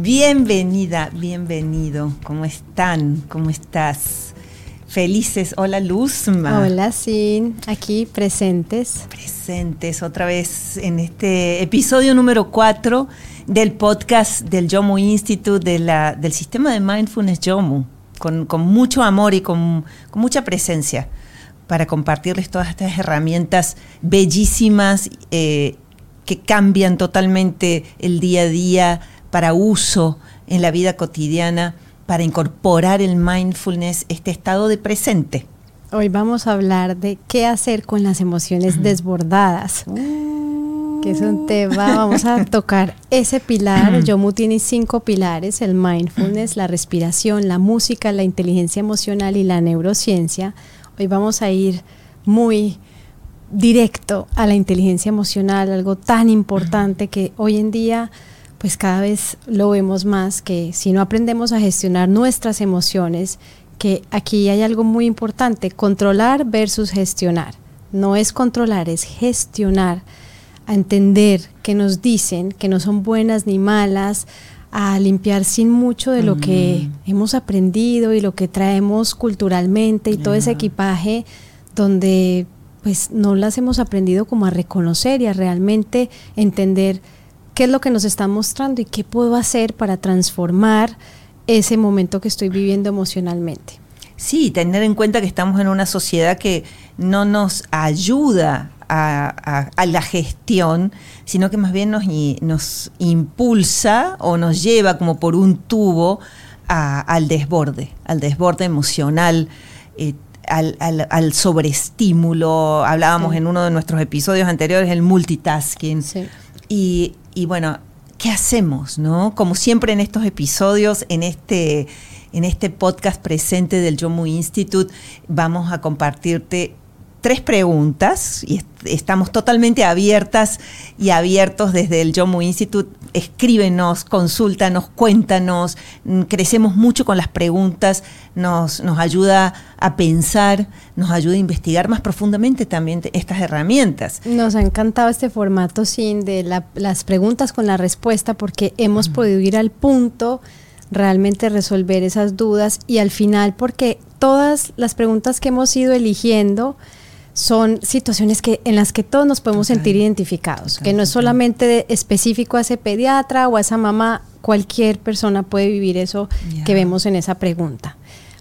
Bienvenida, bienvenido. ¿Cómo están? ¿Cómo estás? Felices. Hola Luzma. Hola Sin, aquí presentes. Presentes otra vez en este episodio número 4 del podcast del Yomu Institute, de la, del sistema de mindfulness Yomu, con, mucho amor y con, mucha presencia para compartirles todas estas herramientas bellísimas eh, que cambian totalmente el día a día para uso en la vida cotidiana, para incorporar el mindfulness, este estado de presente. Hoy vamos a hablar de qué hacer con las emociones desbordadas. que es un tema, vamos a tocar ese pilar. Yomu tiene cinco pilares, el mindfulness, la respiración, la música, la inteligencia emocional y la neurociencia. Hoy vamos a ir muy directo a la inteligencia emocional, algo tan importante que hoy en día pues cada vez lo vemos más que si no aprendemos a gestionar nuestras emociones, que aquí hay algo muy importante, controlar versus gestionar. No es controlar, es gestionar, a entender que nos dicen que no son buenas ni malas, a limpiar sin mucho de lo que mm. hemos aprendido y lo que traemos culturalmente y todo ese equipaje donde pues no las hemos aprendido como a reconocer y a realmente entender qué es lo que nos está mostrando y qué puedo hacer para transformar ese momento que estoy viviendo emocionalmente. Sí, tener en cuenta que estamos en una sociedad que no nos ayuda a, la gestión, sino que más bien nos, nos, impulsa o nos lleva como por un tubo al desborde, al desborde emocional. Eh, al, sobreestímulo, hablábamos en uno de nuestros episodios anteriores, el multitasking. Y, y bueno, ¿qué hacemos? ¿no? Como siempre en estos episodios, en este, en este podcast presente del Yomu Institute, vamos a compartirte tres preguntas y estamos totalmente abiertas y abiertos desde el Yomu Institute. Escríbenos, consúltanos, cuéntanos. Mm, crecemos mucho con las preguntas, nos, nos ayuda a pensar, nos ayuda a investigar más profundamente también estas herramientas. Nos ha encantado este formato sin de las preguntas con la respuesta porque hemos podido ir al punto realmente resolver esas dudas y al final porque todas las preguntas que hemos ido eligiendo son situaciones que, en las que todos nos podemos sentir identificados, que no es solamente específico a ese pediatra o a esa mamá, cualquier persona puede vivir eso que vemos en esa pregunta.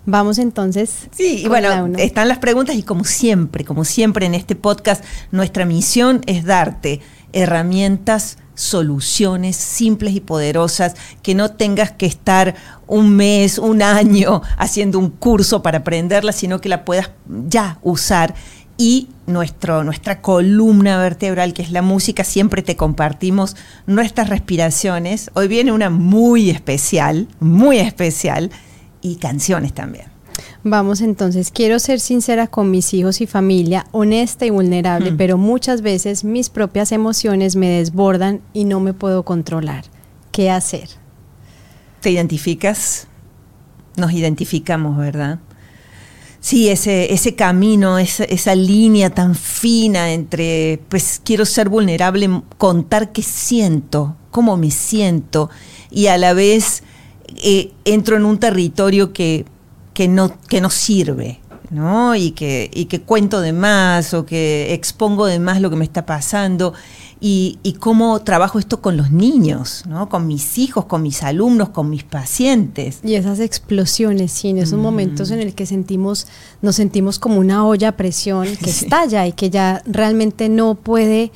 Vamos entonces. Sí, y bueno, están las preguntas y como siempre, como siempre en este podcast, nuestra misión es darte herramientas, soluciones simples y poderosas, que no tengas que estar un mes, un año haciendo un curso para aprenderlas, sino que la puedas ya usar y nuestro, nuestra columna vertebral, que es la música, siempre te compartimos nuestras respiraciones. Hoy viene una muy especial, muy especial, y canciones también. Vamos entonces, quiero ser sincera con mis hijos y familia, honesta y vulnerable, hmm. pero muchas veces mis propias emociones me desbordan y no me puedo controlar. ¿Qué hacer? ¿Te identificas? Nos identificamos, ¿verdad? Sí, ese, ese camino, esa, esa, línea tan fina entre, pues quiero ser vulnerable, contar qué siento, cómo me siento, y a la vez eh, entro en un territorio que, que, no, que no sirve, ¿no? Y que, y que cuento de más o que expongo de más lo que me está pasando. Y, y, cómo trabajo esto con los niños, ¿no? con mis hijos, con mis alumnos, con mis pacientes. Y esas explosiones, sí, en esos mm. momentos en el que sentimos, nos sentimos como una olla a presión que estalla y que ya realmente no puede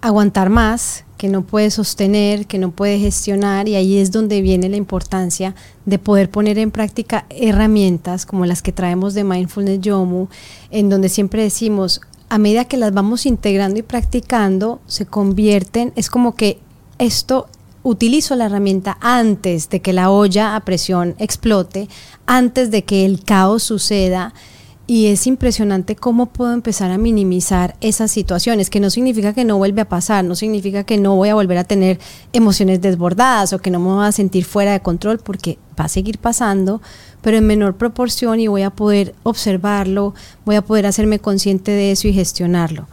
aguantar más, que no puede sostener, que no puede gestionar y ahí es donde viene la importancia de poder poner en práctica herramientas como las que traemos de Mindfulness Yomu, en donde siempre decimos, a medida que las vamos integrando y practicando, se convierten, es como que esto utilizo la herramienta antes de que la olla a presión explote, antes de que el caos suceda y es impresionante cómo puedo empezar a minimizar esas situaciones, que no significa que no vuelve a pasar, no significa que no voy a volver a tener emociones desbordadas o que no me voy a sentir fuera de control, porque va a seguir pasando, pero en menor proporción y voy a poder observarlo, voy a poder hacerme consciente de eso y gestionarlo.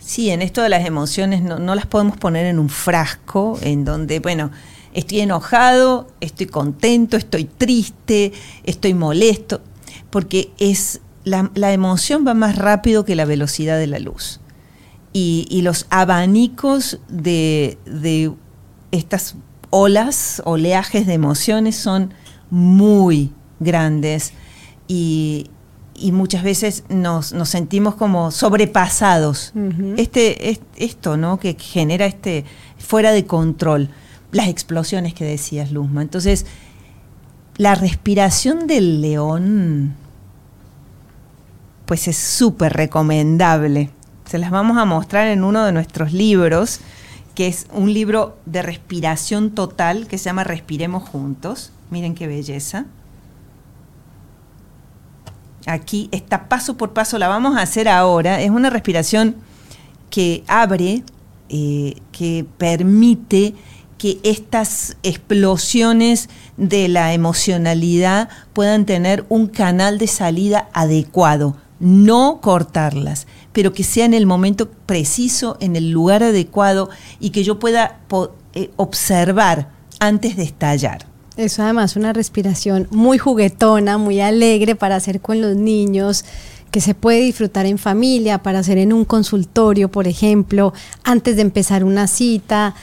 Sí, en esto de las emociones no las podemos poner en un frasco en donde, bueno, estoy enojado, estoy contento, estoy triste, estoy molesto, porque es la, la emoción va más rápido que la velocidad de la luz. Y, y los abanicos de, de estas olas, oleajes de emociones son muy grandes y, y muchas veces nos, nos, sentimos como sobrepasados. Uh -huh. este, es, esto, ¿no? Que genera este fuera de control. Las explosiones que decías, Luzma. Entonces, la respiración del león, pues es súper recomendable. Se las vamos a mostrar en uno de nuestros libros, que es un libro de respiración total que se llama Respiremos Juntos. Miren qué belleza. Aquí está paso por paso, la vamos a hacer ahora. Es una respiración que abre, eh, que permite que estas explosiones de la emocionalidad puedan tener un canal de salida adecuado, no cortarlas, pero que sea en el momento preciso, en el lugar adecuado y que yo pueda eh, observar antes de estallar. Eso además una respiración muy juguetona, muy alegre para hacer con los niños, que se puede disfrutar en familia, para hacer en un consultorio, por ejemplo, antes de empezar una cita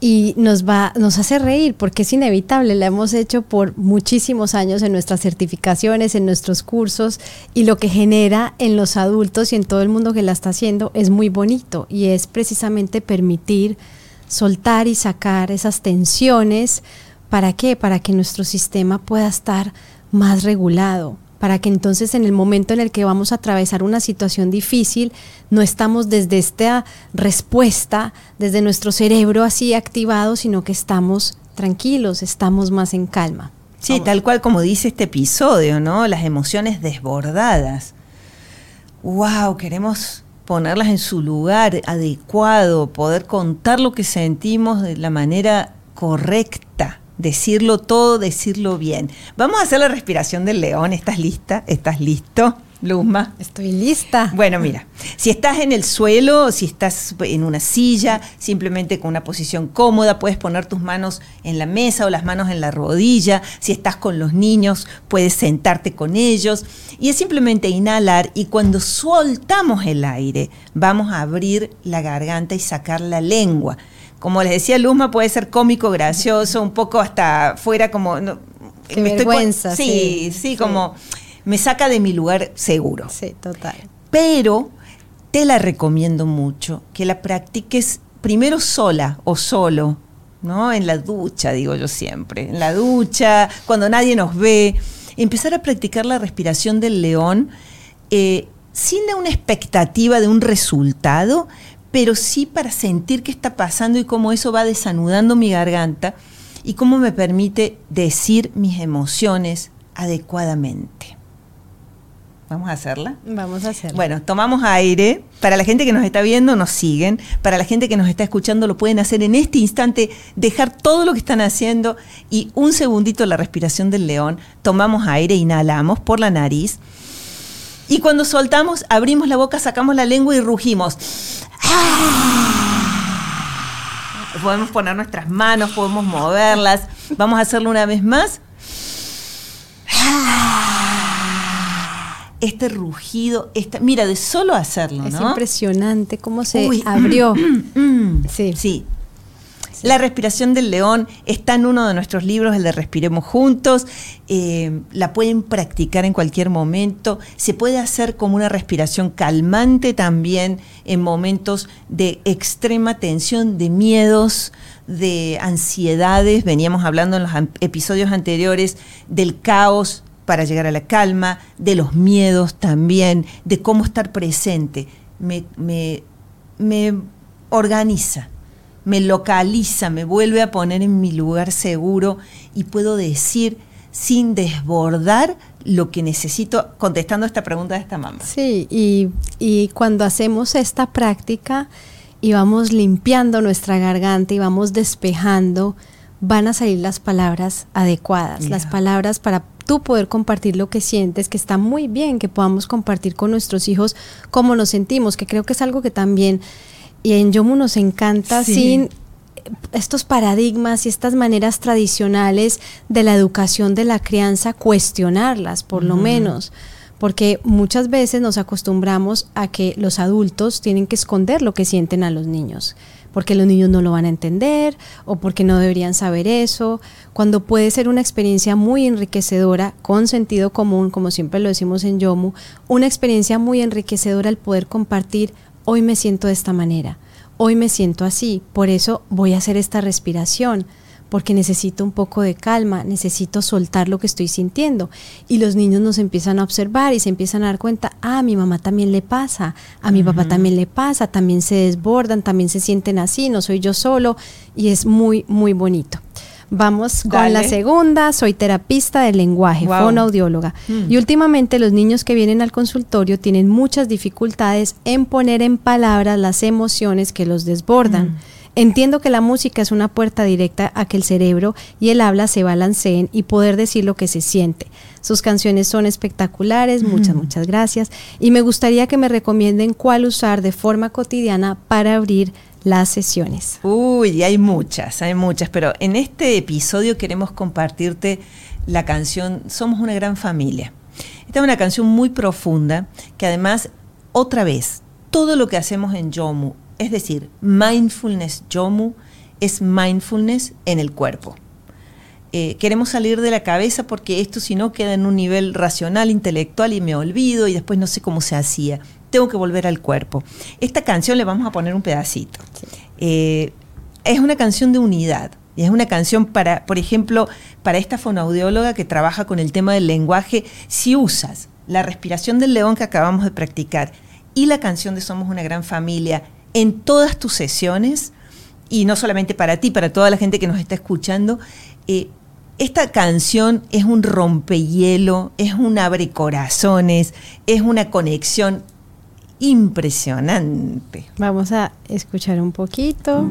y nos va nos hace reír porque es inevitable, la hemos hecho por muchísimos años en nuestras certificaciones, en nuestros cursos y lo que genera en los adultos y en todo el mundo que la está haciendo es muy bonito y es precisamente permitir soltar y sacar esas tensiones ¿Para qué? Para que nuestro sistema pueda estar más regulado, para que entonces en el momento en el que vamos a atravesar una situación difícil, no estamos desde esta respuesta, desde nuestro cerebro así activado, sino que estamos tranquilos, estamos más en calma. Sí, tal cual como dice este episodio, ¿no? Las emociones desbordadas. ¡Wow! Queremos ponerlas en su lugar adecuado, poder contar lo que sentimos de la manera correcta decirlo todo, decirlo bien. Vamos a hacer la respiración del león. ¿Estás lista? ¿Estás listo? Luzma. Estoy lista. Bueno, mira, si estás en el suelo, si estás en una silla, simplemente con una posición cómoda, puedes poner tus manos en la mesa o las manos en la rodilla. Si estás con los niños, puedes sentarte con ellos. Y es simplemente inhalar y cuando soltamos el aire, vamos a abrir la garganta y sacar la lengua como les decía Luzma, puede ser cómico, gracioso, un poco hasta fuera como... No, Qué me vergüenza. Estoy, sí, sí, sí, como me saca de mi lugar seguro. Sí, total. Pero te la recomiendo mucho, que la practiques primero sola o solo, ¿no? En la ducha, digo yo siempre. En la ducha, cuando nadie nos ve. Empezar a practicar la respiración del león eh, sin una expectativa de un resultado, pero sí para sentir qué está pasando y cómo eso va desanudando mi garganta y cómo me permite decir mis emociones adecuadamente. ¿Vamos a hacerla? Vamos a hacerla. Bueno, tomamos aire. Para la gente que nos está viendo, nos siguen. Para la gente que nos está escuchando, lo pueden hacer en este instante, dejar todo lo que están haciendo y un segundito la respiración del león. Tomamos aire, inhalamos por la nariz. Y cuando soltamos, abrimos la boca, sacamos la lengua y rugimos. Podemos poner nuestras manos, podemos moverlas. Vamos a hacerlo una vez más. Este rugido, esta, mira, de solo hacerlo, es ¿no? impresionante cómo se Uy, abrió. Sí. sí. La respiración del león está en uno de nuestros libros, el de Respiremos Juntos. Eh, la pueden practicar en cualquier momento. Se puede hacer como una respiración calmante también en momentos de extrema tensión, de miedos, de ansiedades. Veníamos hablando en los episodios anteriores del caos para llegar a la calma, de los miedos también, de cómo estar presente. Me, me, me organiza me localiza, me vuelve a poner en mi lugar seguro y puedo decir sin desbordar lo que necesito contestando esta pregunta de esta mamá. Sí, y, y cuando hacemos esta práctica y vamos limpiando nuestra garganta y vamos despejando, van a salir las palabras adecuadas, yeah. las palabras para tú poder compartir lo que sientes, que está muy bien que podamos compartir con nuestros hijos cómo nos sentimos, que creo que es algo que también Y en Yomu nos encanta sin estos paradigmas y estas maneras tradicionales de la educación de la crianza, cuestionarlas por lo menos. Porque muchas veces nos acostumbramos a que los adultos tienen que esconder lo que sienten a los niños, porque los niños no lo van a entender o porque no deberían saber eso, cuando puede ser una experiencia muy enriquecedora, con sentido común, como siempre lo decimos en Yomu, una experiencia muy enriquecedora el poder compartir, hoy me siento de esta manera, hoy me siento así, por eso voy a hacer esta respiración porque necesito un poco de calma, necesito soltar lo que estoy sintiendo. Y los niños nos empiezan a observar y se empiezan a dar cuenta, ah, a mi mamá también le pasa, a mi papá también le pasa, también se desbordan, también se sienten así, no soy yo solo, y es muy, muy bonito. Vamos con la segunda, soy terapista del lenguaje, fonoaudióloga. Mm. Y últimamente los niños que vienen al consultorio tienen muchas dificultades en poner en palabras las emociones que los desbordan. Mm. Entiendo que la música es una puerta directa a que el cerebro y el habla se balanceen y poder decir lo que se siente. Sus canciones son espectaculares, muchas, mm. muchas gracias. Y me gustaría que me recomienden cuál usar de forma cotidiana para abrir las sesiones. Uy, hay muchas, hay muchas, pero en este episodio queremos compartirte la canción Somos una gran familia. Esta es una canción muy profunda que además, otra vez, todo lo que hacemos en Yomu es decir, mindfulness yomu es mindfulness en el cuerpo. Eh, queremos salir de la cabeza porque esto si no queda en un nivel racional, intelectual y me olvido y después no sé cómo se hacía. Tengo que volver al cuerpo. Esta canción le vamos a poner un pedacito. Eh, es una canción de unidad. Y es una canción para, por ejemplo, para esta fonoaudióloga que trabaja con el tema del lenguaje, si usas la respiración del león que acabamos de practicar y la canción de Somos una gran familia en todas tus sesiones, y no solamente para ti, para toda la gente que nos está escuchando, eh, esta canción es un rompehielo, es un abre corazones, es una conexión impresionante. Vamos a escuchar un poquito.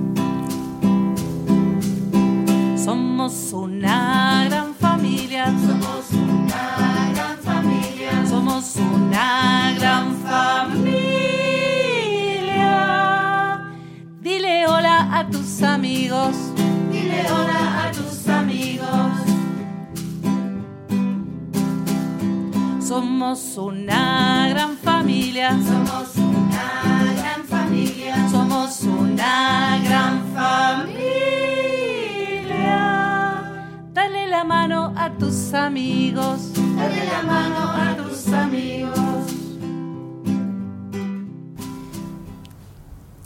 Somos una gran familia, somos una gran familia, somos una gran familia. Dile hola a tus amigos. Dile hola Somos una gran familia. Somos una gran familia. Somos una gran familia. Dale la mano a tus amigos. Dale la mano a tus amigos.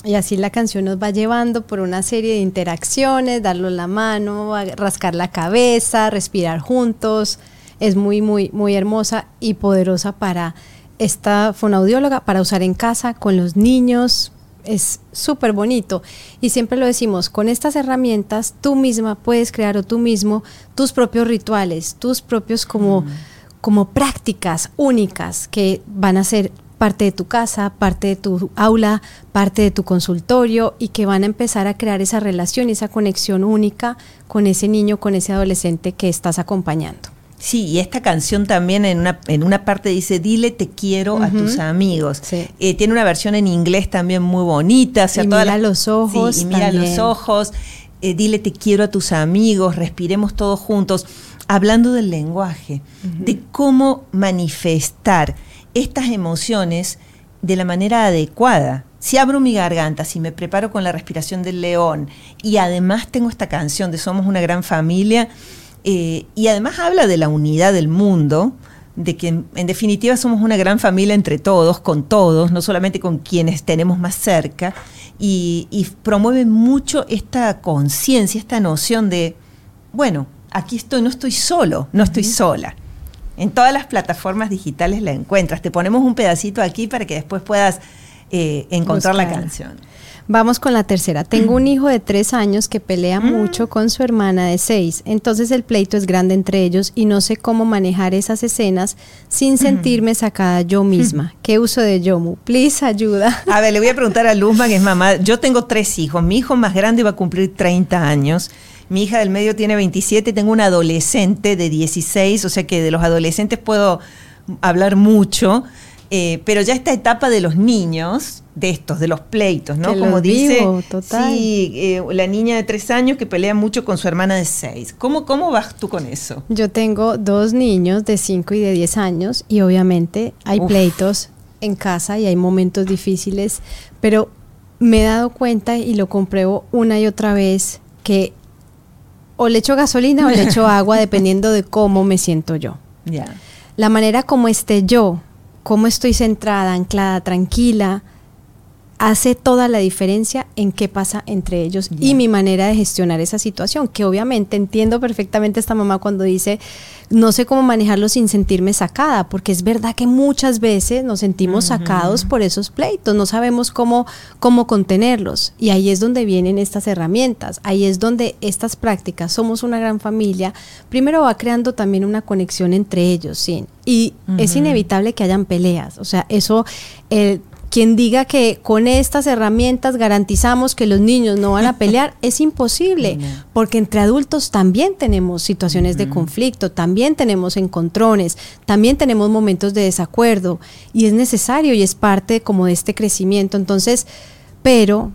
Y así la canción nos va llevando por una serie de interacciones, darlo la mano, rascar la cabeza, respirar juntos. Es muy, muy, muy hermosa y poderosa para esta fonaudióloga, para usar en casa, con los niños. Es súper bonito. Y siempre lo decimos, con estas herramientas tú misma puedes crear o tú mismo tus propios rituales, tus propios como, mm. como prácticas únicas que van a ser parte de tu casa, parte de tu aula, parte de tu consultorio y que van a empezar a crear esa relación, esa conexión única con ese niño, con ese adolescente que estás acompañando. Sí, y esta canción también en una, en una parte dice, dile te quiero a tus amigos. Eh, tiene una versión en inglés también muy bonita. y mira los ojos. y mira los ojos. Eh, dile te quiero a tus amigos, respiremos todos juntos. Hablando del lenguaje, de cómo manifestar estas emociones de la manera adecuada. Si abro mi garganta, si me preparo con la respiración del león y además tengo esta canción de Somos una gran familia eh, y además habla de la unidad del mundo, de que en, definitiva somos una gran familia entre todos, con todos, no solamente con quienes tenemos más cerca, y, y promueve mucho esta conciencia, esta noción de, bueno, aquí estoy, no estoy solo, no estoy sola. En todas las plataformas digitales la encuentras. Te ponemos un pedacito aquí para que después puedas eh, encontrar la canción. Vamos con la tercera. Tengo un hijo de tres años que pelea mm. mucho con su hermana de seis. Entonces el pleito es grande entre ellos y no sé cómo manejar esas escenas sin sentirme sacada yo misma. ¿Qué uso de Yomu? Please, ayuda. A ver, le voy a preguntar a Luzma, que es mamá. Yo tengo tres hijos. Mi hijo más grande va a cumplir 30 años. Mi hija del medio tiene 27, tengo un adolescente de 16, o sea que de los adolescentes puedo hablar mucho, eh, pero ya esta etapa de los niños, de estos, de los pleitos, ¿no? Que Como dice, vivo, total. sí, eh, la niña de tres años que pelea mucho con su hermana de seis. ¿Cómo, cómo vas tú con eso? Yo tengo dos niños de 5 y de 10 años y obviamente hay Uf. pleitos en casa y hay momentos difíciles, pero me he dado cuenta y lo compruebo una y otra vez que o le echo gasolina o le echo agua dependiendo de cómo me siento yo. Ya. La manera como esté yo, cómo estoy centrada, anclada, tranquila, hace toda la diferencia en qué pasa entre ellos y mi manera de gestionar esa situación, que obviamente entiendo perfectamente esta mamá cuando dice, no sé cómo manejarlo sin sentirme sacada, porque es verdad que muchas veces nos sentimos sacados por esos pleitos, no sabemos cómo, cómo contenerlos. Y ahí es donde vienen estas herramientas, ahí es donde estas prácticas, somos una gran familia, primero va creando también una conexión entre ellos, ¿sí? Y es inevitable que hayan peleas, o sea, eso... eh, quien diga que con estas herramientas garantizamos que los niños no van a pelear es imposible, No. porque entre adultos también tenemos situaciones de conflicto, también tenemos encontrones, también tenemos momentos de desacuerdo y es necesario y es parte como de este crecimiento. Entonces, pero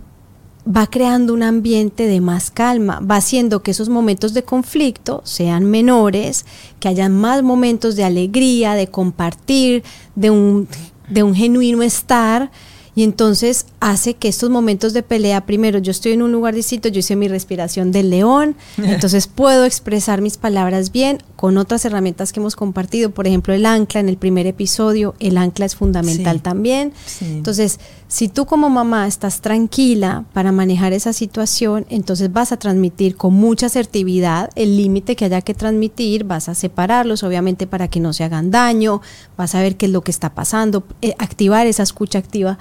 va creando un ambiente de más calma, va haciendo que esos momentos de conflicto sean menores, que hayan más momentos de alegría, de compartir, de un, de un genuino estar. Y entonces hace que estos momentos de pelea, primero yo estoy en un lugar distinto, yo hice mi respiración del león, entonces puedo expresar mis palabras bien con otras herramientas que hemos compartido, por ejemplo el ancla en el primer episodio, el ancla es fundamental Sí. también. Sí. Entonces, si tú como mamá estás tranquila para manejar esa situación, entonces vas a transmitir con mucha asertividad el límite que haya que transmitir, vas a separarlos, obviamente, para que no se hagan daño, vas a ver qué es lo que está pasando, eh, activar esa escucha activa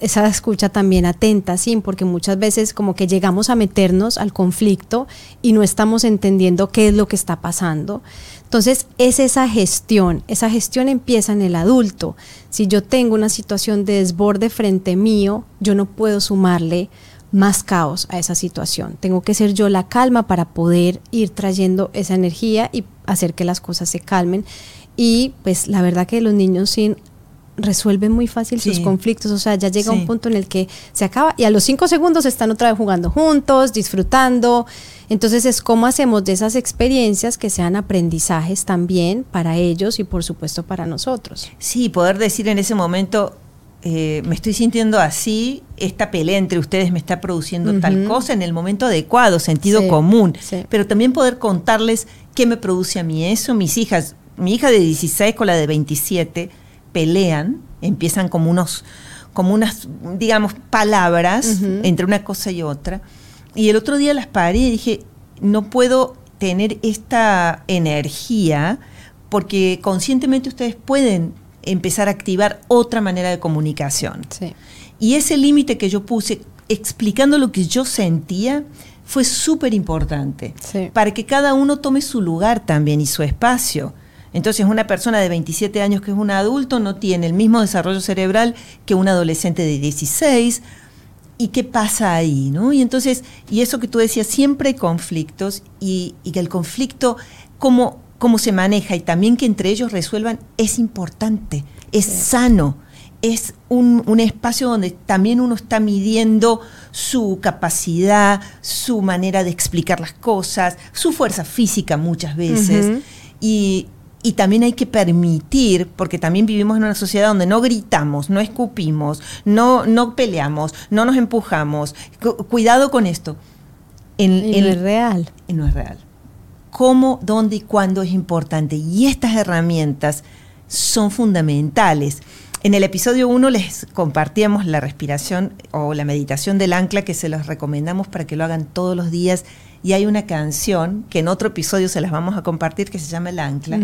esa escucha también atenta, sí, porque muchas veces como que llegamos a meternos al conflicto y no estamos entendiendo qué es lo que está pasando. Entonces es esa gestión, esa gestión empieza en el adulto. Si yo tengo una situación de desborde frente mío, yo no puedo sumarle más caos a esa situación. Tengo que ser yo la calma para poder ir trayendo esa energía y hacer que las cosas se calmen. Y pues la verdad que los niños sin resuelven muy fácil sus conflictos, o sea, ya llega Sí. un punto en el que se acaba y a los cinco segundos están otra vez jugando juntos, disfrutando. Entonces es cómo hacemos de esas experiencias que sean aprendizajes también para ellos y por supuesto para nosotros. Sí, poder decir en ese momento, eh, me estoy sintiendo así, esta pelea entre ustedes me está produciendo tal cosa en el momento adecuado, sentido Sí, común. sí. Pero también poder contarles qué me produce a mí eso. Mis hijas, mi hija de 16 con la de 27, pelean, empiezan como unos, como unas, digamos, palabras Ujú. entre una cosa y otra. Y el otro día las paré y dije, no puedo tener esta energía porque conscientemente ustedes pueden empezar a activar otra manera de comunicación. Sí. Y ese límite que yo puse explicando lo que yo sentía fue súper importante Sí. para que cada uno tome su lugar también y su espacio. Entonces una persona de 27 años que es un adulto no tiene el mismo desarrollo cerebral que un adolescente de 16. ¿Y qué pasa ahí? ¿no? Y entonces, y eso que tú decías, siempre hay conflictos y, y que el conflicto, cómo, cómo se maneja y también que entre ellos resuelvan, es importante, es sano, es un, un espacio donde también uno está midiendo su capacidad, su manera de explicar las cosas, su fuerza física muchas veces. Y, y también hay que permitir, porque también vivimos en una sociedad donde no gritamos, no escupimos, no, no peleamos, no nos empujamos. Cu- cuidado con esto. En, Y en- no es real. y no es real. Cómo, dónde y cuándo es importante. Y estas herramientas son fundamentales. En el episodio 1 les compartíamos la respiración o la meditación del ancla que se los recomendamos para que lo hagan todos los días. Y hay una canción que en otro episodio se las vamos a compartir que se llama El ancla,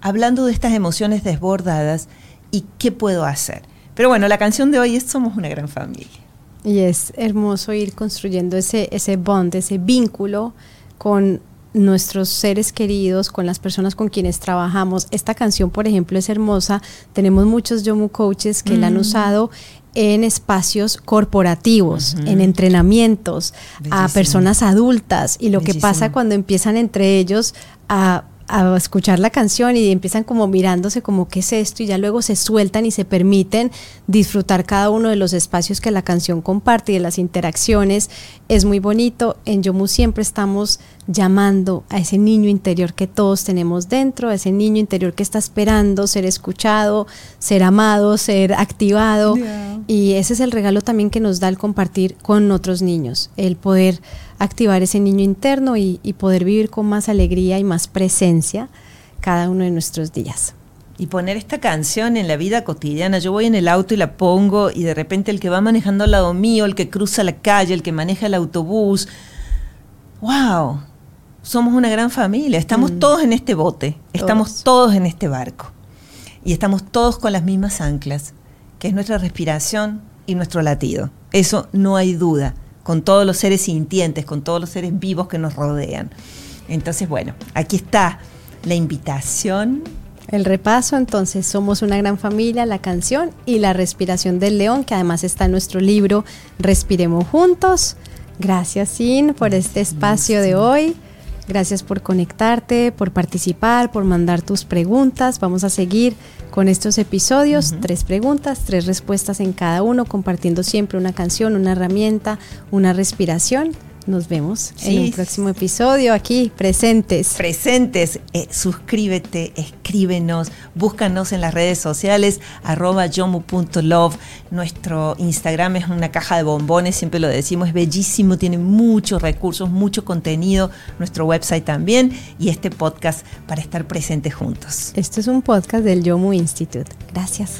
hablando de estas emociones desbordadas y qué puedo hacer. Pero bueno, la canción de hoy es Somos una gran familia. Y es hermoso ir construyendo ese, ese bond, ese vínculo con nuestros seres queridos, con las personas con quienes trabajamos. Esta canción, por ejemplo, es hermosa. Tenemos muchos Yomu coaches que la han Mm. usado en espacios corporativos, en entrenamientos, a personas adultas. Y lo que pasa cuando empiezan entre ellos a a escuchar la canción y empiezan como mirándose como qué es esto y ya luego se sueltan y se permiten disfrutar cada uno de los espacios que la canción comparte y de las interacciones. Es muy bonito. En Yomu siempre estamos llamando a ese niño interior que todos tenemos dentro, a ese niño interior que está esperando ser escuchado, ser amado, ser activado. Y ese es el regalo también que nos da el compartir con otros niños, el poder activar ese niño interno y, poder vivir con más alegría y más presencia cada uno de nuestros días. Y poner esta canción en la vida cotidiana. Yo voy en el auto y la pongo y de repente el que va manejando al lado mío, el que cruza la calle, el que maneja el autobús. ¡Wow! Somos una gran familia. Estamos mm. todos en este bote. Estamos todos en este barco. Y estamos todos con las mismas anclas, que es nuestra respiración y nuestro latido. Eso no hay duda con todos los seres sintientes, con todos los seres vivos que nos rodean. Entonces, bueno, aquí está la invitación. El repaso, entonces, somos una gran familia, la canción y la respiración del león, que además está en nuestro libro Respiremos Juntos. Gracias, Sin, por este espacio de hoy. Gracias por conectarte, por participar, por mandar tus preguntas. Vamos a seguir con estos episodios, tres preguntas, tres respuestas en cada uno, compartiendo siempre una canción, una herramienta, una respiración. Nos vemos en un próximo episodio aquí, presentes. Presentes. Eh, suscríbete, escríbenos, búscanos en las redes sociales, arroba yomu.love. Nuestro Instagram es una caja de bombones, siempre lo decimos, es bellísimo, tiene muchos recursos, mucho contenido. Nuestro website también y este podcast para estar presentes juntos. Este es un podcast del Yomu Institute. Gracias.